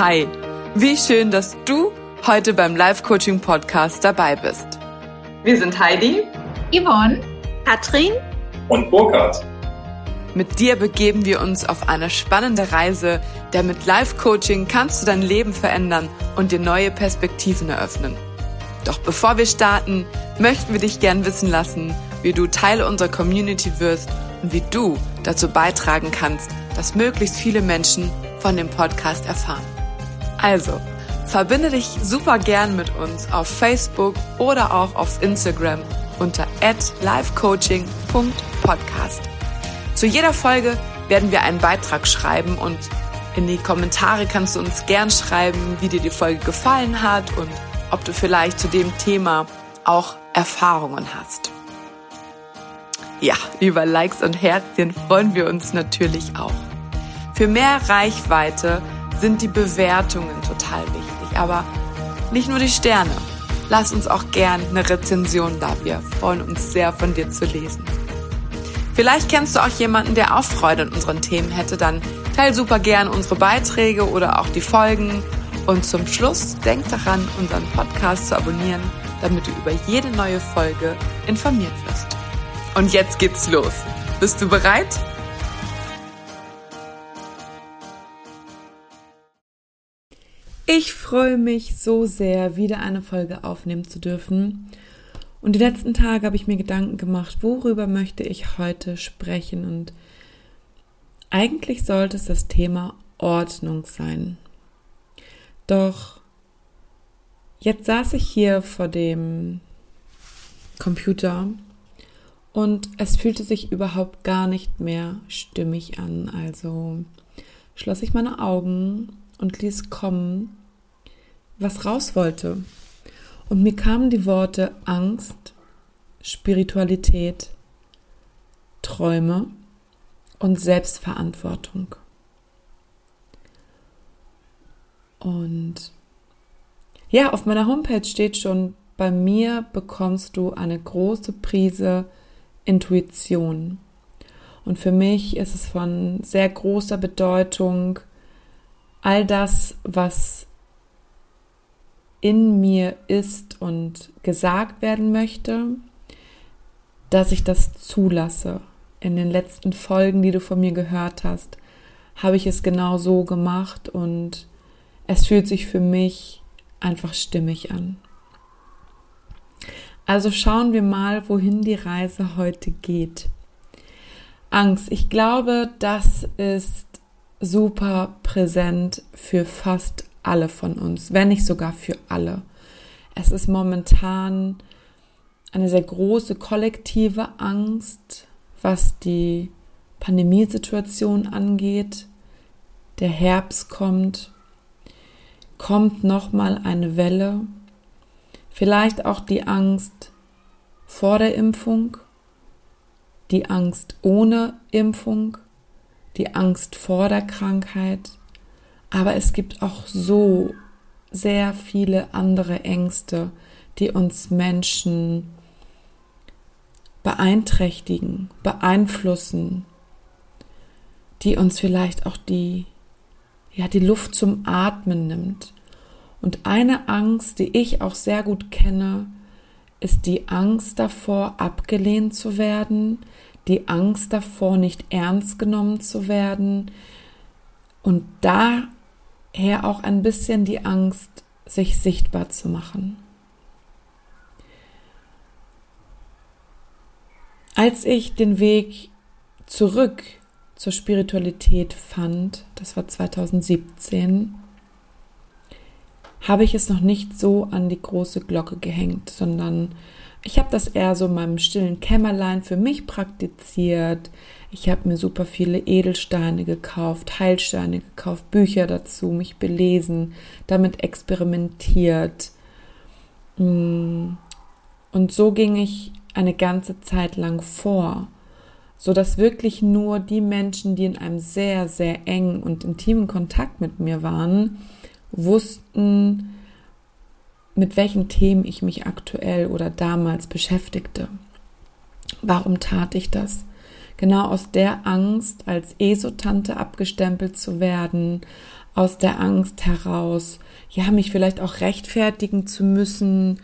Hi, wie schön, dass du heute beim Live Coaching Podcast dabei bist. Wir sind Heidi, Yvonne, Katrin und Burkhard. Mit dir begeben wir uns auf eine spannende Reise, denn mit Live Coaching kannst du dein Leben verändern und dir neue Perspektiven eröffnen. Doch bevor wir starten, möchten wir dich gern wissen lassen, wie du Teil unserer Community wirst und wie du dazu beitragen kannst, dass möglichst viele Menschen von dem Podcast erfahren. Also, verbinde dich super gern mit uns auf Facebook oder auch auf Instagram unter livecoaching.podcast. Zu jeder Folge werden wir einen Beitrag schreiben und in die Kommentare kannst du uns gern schreiben, wie dir die Folge gefallen hat und ob du vielleicht zu dem Thema auch Erfahrungen hast. Ja, über Likes und Herzchen freuen wir uns natürlich auch. Für mehr Reichweite sind die Bewertungen total wichtig, aber nicht nur die Sterne. Lass uns auch gern eine Rezension da. Wir freuen uns sehr, von dir zu lesen. Vielleicht kennst du auch jemanden, der auch Freude an unseren Themen hätte, dann teil super gern unsere Beiträge oder auch die Folgen. Und zum Schluss denk daran, unseren Podcast zu abonnieren, damit du über jede neue Folge informiert wirst. Und jetzt geht's los. Bist du bereit? Ich freue mich so sehr, wieder eine Folge aufnehmen zu dürfen. Und die letzten Tage habe ich mir Gedanken gemacht, worüber möchte ich heute sprechen. Und eigentlich sollte es das Thema Ordnung sein. Doch jetzt saß ich hier vor dem Computer und es fühlte sich überhaupt gar nicht mehr stimmig an. Also schloss ich meine Augen und ließ kommen, was raus wollte. Und mir kamen die Worte Angst, Spiritualität, Träume und Selbstverantwortung. Und ja, auf meiner Homepage steht schon, bei mir bekommst du eine große Prise Intuition. Und für mich ist es von sehr großer Bedeutung, all das, was in mir ist und gesagt werden möchte, dass ich das zulasse. In den letzten Folgen, die du von mir gehört hast, habe ich es genau so gemacht und es fühlt sich für mich einfach stimmig an. Also schauen wir mal, wohin die Reise heute geht. Angst. Ich glaube, das ist super präsent für fast alle von uns, wenn nicht sogar für alle. Es ist momentan eine sehr große kollektive Angst, was die Pandemiesituation angeht. Der Herbst kommt, kommt noch mal eine Welle Vielleicht auch die Angst vor der Impfung, die Angst ohne Impfung, die Angst vor der Krankheit. Aber es gibt auch so sehr viele andere Ängste, die uns Menschen beeinträchtigen, beeinflussen, die uns vielleicht auch die, ja, die Luft zum Atmen nimmt, und eine Angst, die ich auch sehr gut kenne, ist die Angst davor, abgelehnt zu werden, die Angst davor, nicht ernst genommen zu werden. Und daher auch ein bisschen die Angst, sich sichtbar zu machen. Als ich den Weg zurück zur Spiritualität fand, das war 2017, habe ich es noch nicht so an die große Glocke gehängt, sondern ich habe das eher so in meinem stillen Kämmerlein für mich praktiziert. Ich habe mir super viele Edelsteine gekauft, Heilsteine gekauft, Bücher dazu, mich belesen, damit experimentiert. Mm. Und so ging ich eine ganze Zeit lang vor, so dass wirklich nur die Menschen, die in einem sehr, sehr engen und intimen Kontakt mit mir waren, wussten, mit welchen Themen ich mich aktuell oder damals beschäftigte. Warum tat ich das? Genau aus der Angst, als Esotante abgestempelt zu werden, aus der Angst heraus, ja, mich vielleicht auch rechtfertigen zu müssen.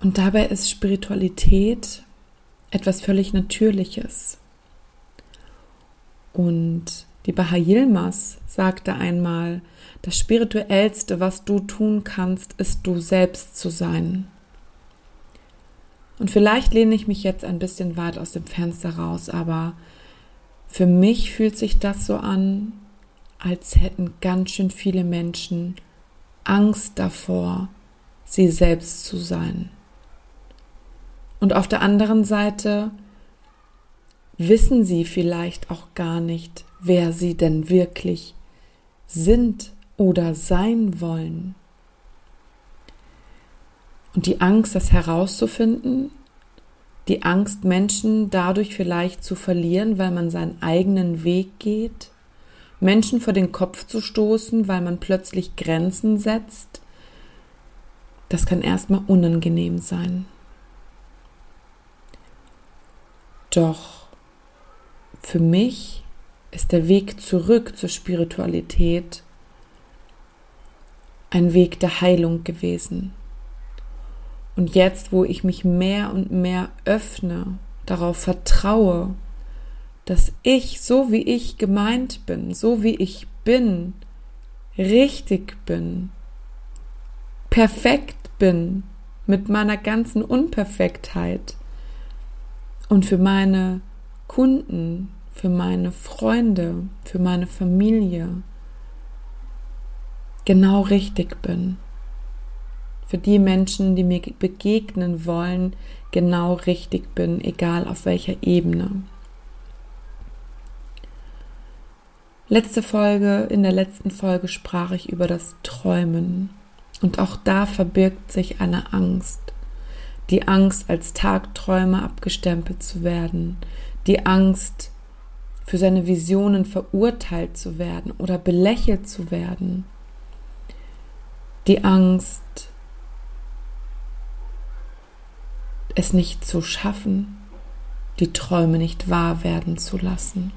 Und dabei ist Spiritualität etwas völlig Natürliches. Und die Baha Yilmaz sagte einmal, das Spirituellste, was du tun kannst, ist du selbst zu sein. Und vielleicht lehne ich mich jetzt ein bisschen weit aus dem Fenster raus, aber für mich fühlt sich das so an, als hätten ganz schön viele Menschen Angst davor, sie selbst zu sein. Und auf der anderen Seite wissen sie vielleicht auch gar nicht, wer sie denn wirklich sind oder sein wollen. Und die Angst, das herauszufinden, die Angst, Menschen dadurch vielleicht zu verlieren, weil man seinen eigenen Weg geht, Menschen vor den Kopf zu stoßen, weil man plötzlich Grenzen setzt, das kann erstmal unangenehm sein. Doch für mich ist der Weg zurück zur Spiritualität ein Weg der Heilung gewesen. Und jetzt, wo ich mich mehr und mehr öffne, darauf vertraue, dass ich, so wie ich gemeint bin, so wie ich bin, richtig bin, perfekt bin mit meiner ganzen Unperfektheit und für meine Kunden, für meine Freunde, für meine Familie genau richtig bin. Für die Menschen, die mir begegnen wollen, genau richtig bin, egal auf welcher Ebene. Letzte Folge, in der letzten Folge sprach ich über das Träumen. Und auch da verbirgt sich eine Angst. Die Angst, als Tagträumer abgestempelt zu werden. Die Angst, für seine Visionen verurteilt zu werden oder belächelt zu werden. Die Angst, es nicht zu schaffen, die Träume nicht wahr werden zu lassen.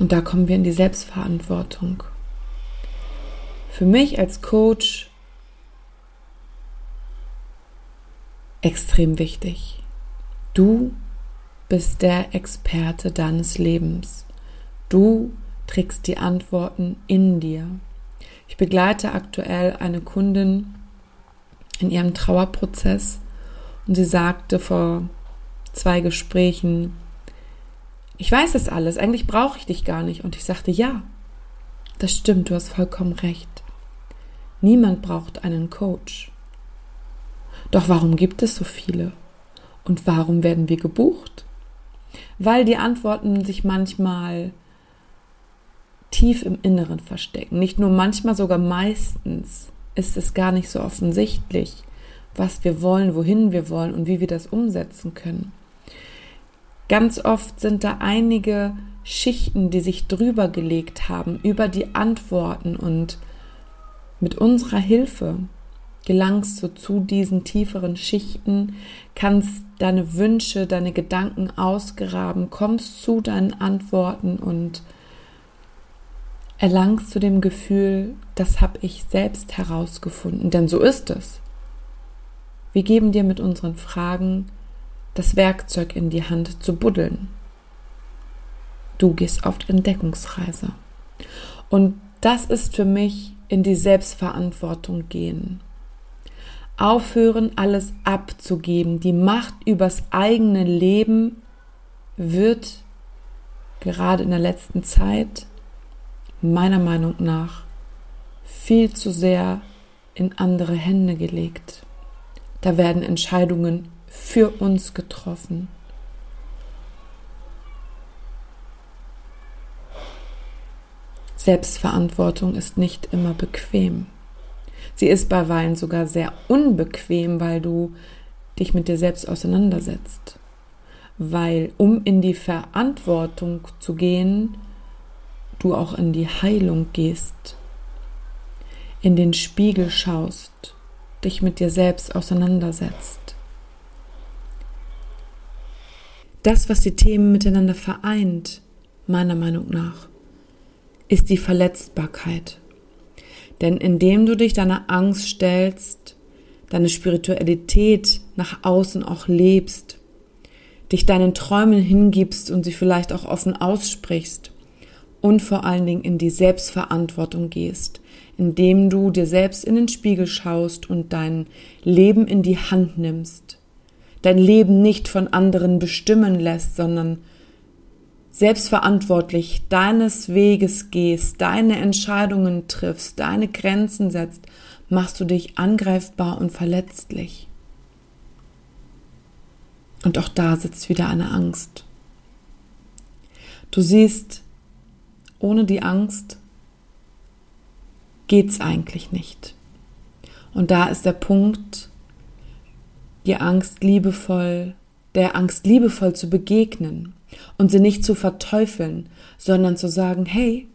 Und da kommen wir in die Selbstverantwortung. Für mich als Coach extrem wichtig. Du bist der Experte deines Lebens. Du trägst die Antworten in dir. Ich begleite aktuell eine Kundin in ihrem Trauerprozess und sie sagte vor zwei Gesprächen, ich weiß es alles, eigentlich brauche ich dich gar nicht. Und ich sagte, ja, das stimmt, du hast vollkommen recht. Niemand braucht einen Coach. Doch warum gibt es so viele? Und warum werden wir gebucht? Weil die Antworten sich manchmal tief im Inneren verstecken. Nicht nur manchmal, sogar meistens ist es gar nicht so offensichtlich, was wir wollen, wohin wir wollen und wie wir das umsetzen können. Ganz oft sind da einige Schichten, die sich drüber gelegt haben, über die Antworten und mit unserer Hilfe gelangst du zu diesen tieferen Schichten, kannst deine Wünsche, deine Gedanken ausgraben, kommst zu deinen Antworten und erlangst zu dem Gefühl, das habe ich selbst herausgefunden, denn so ist es. Wir geben dir mit unseren Fragen das Werkzeug in die Hand zu buddeln. Du gehst auf Entdeckungsreise. Und das ist für mich in die Selbstverantwortung gehen. Aufhören, alles abzugeben. Die Macht übers eigene Leben wird gerade in der letzten Zeit meiner Meinung nach viel zu sehr in andere Hände gelegt. Da werden Entscheidungen für uns getroffen. Selbstverantwortung ist nicht immer bequem. Sie ist bei sogar sehr unbequem, weil du dich mit dir selbst auseinandersetzt. Weil um in die Verantwortung zu gehen, du auch in die Heilung gehst, in den Spiegel schaust, dich mit dir selbst auseinandersetzt. Das, was die Themen miteinander vereint, meiner Meinung nach, ist die Verletzbarkeit. Denn indem du dich deiner Angst stellst, deine Spiritualität nach außen auch lebst, dich deinen Träumen hingibst und sie vielleicht auch offen aussprichst und vor allen Dingen in die Selbstverantwortung gehst, indem du dir selbst in den Spiegel schaust und dein Leben in die Hand nimmst, dein Leben nicht von anderen bestimmen lässt, sondern selbstverantwortlich deines Weges gehst, deine Entscheidungen triffst, deine Grenzen setzt, machst du dich angreifbar und verletzlich. Und auch da sitzt wieder eine Angst. Du siehst, ohne die Angst geht's eigentlich nicht. Und da ist der Punkt, die Angst liebevoll, der Angst liebevoll zu begegnen und sie nicht zu verteufeln, sondern zu sagen, hey,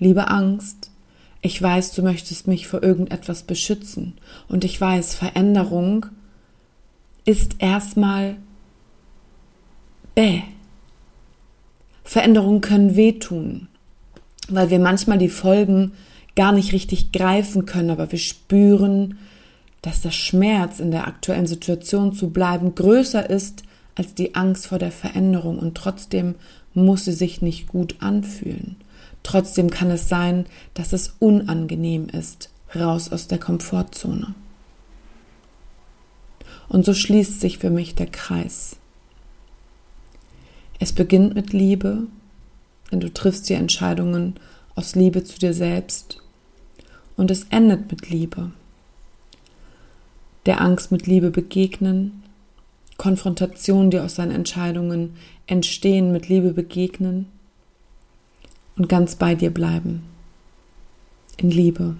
liebe Angst, ich weiß, du möchtest mich vor irgendetwas beschützen und ich weiß, Veränderung ist erstmal bäh. Veränderungen können wehtun, weil wir manchmal die Folgen gar nicht richtig greifen können, aber wir spüren, dass der Schmerz in der aktuellen Situation zu bleiben größer ist als die Angst vor der Veränderung und trotzdem muss sie sich nicht gut anfühlen. Trotzdem kann es sein, dass es unangenehm ist, raus aus der Komfortzone. Und so schließt sich für mich der Kreis. Es beginnt mit Liebe, denn du triffst die Entscheidungen aus Liebe zu dir selbst. Und es endet mit Liebe. Der Angst mit Liebe begegnen, Konfrontationen, die aus seinen Entscheidungen entstehen, mit Liebe begegnen und ganz bei dir bleiben. In Liebe.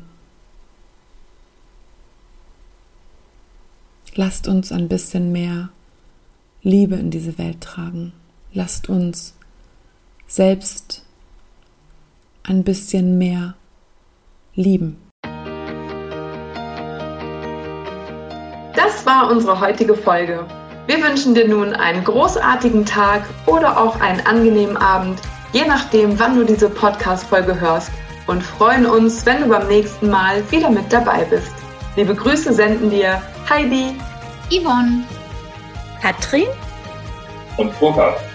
Lasst uns ein bisschen mehr Liebe in diese Welt tragen. Lasst uns selbst ein bisschen mehr lieben. Das war unsere heutige Folge. Wir wünschen dir nun einen großartigen Tag oder auch einen angenehmen Abend, je nachdem, wann du diese Podcast-Folge hörst und freuen uns, wenn du beim nächsten Mal wieder mit dabei bist. Liebe Grüße senden dir Heidi, Yvonne, Katrin und Burkhard.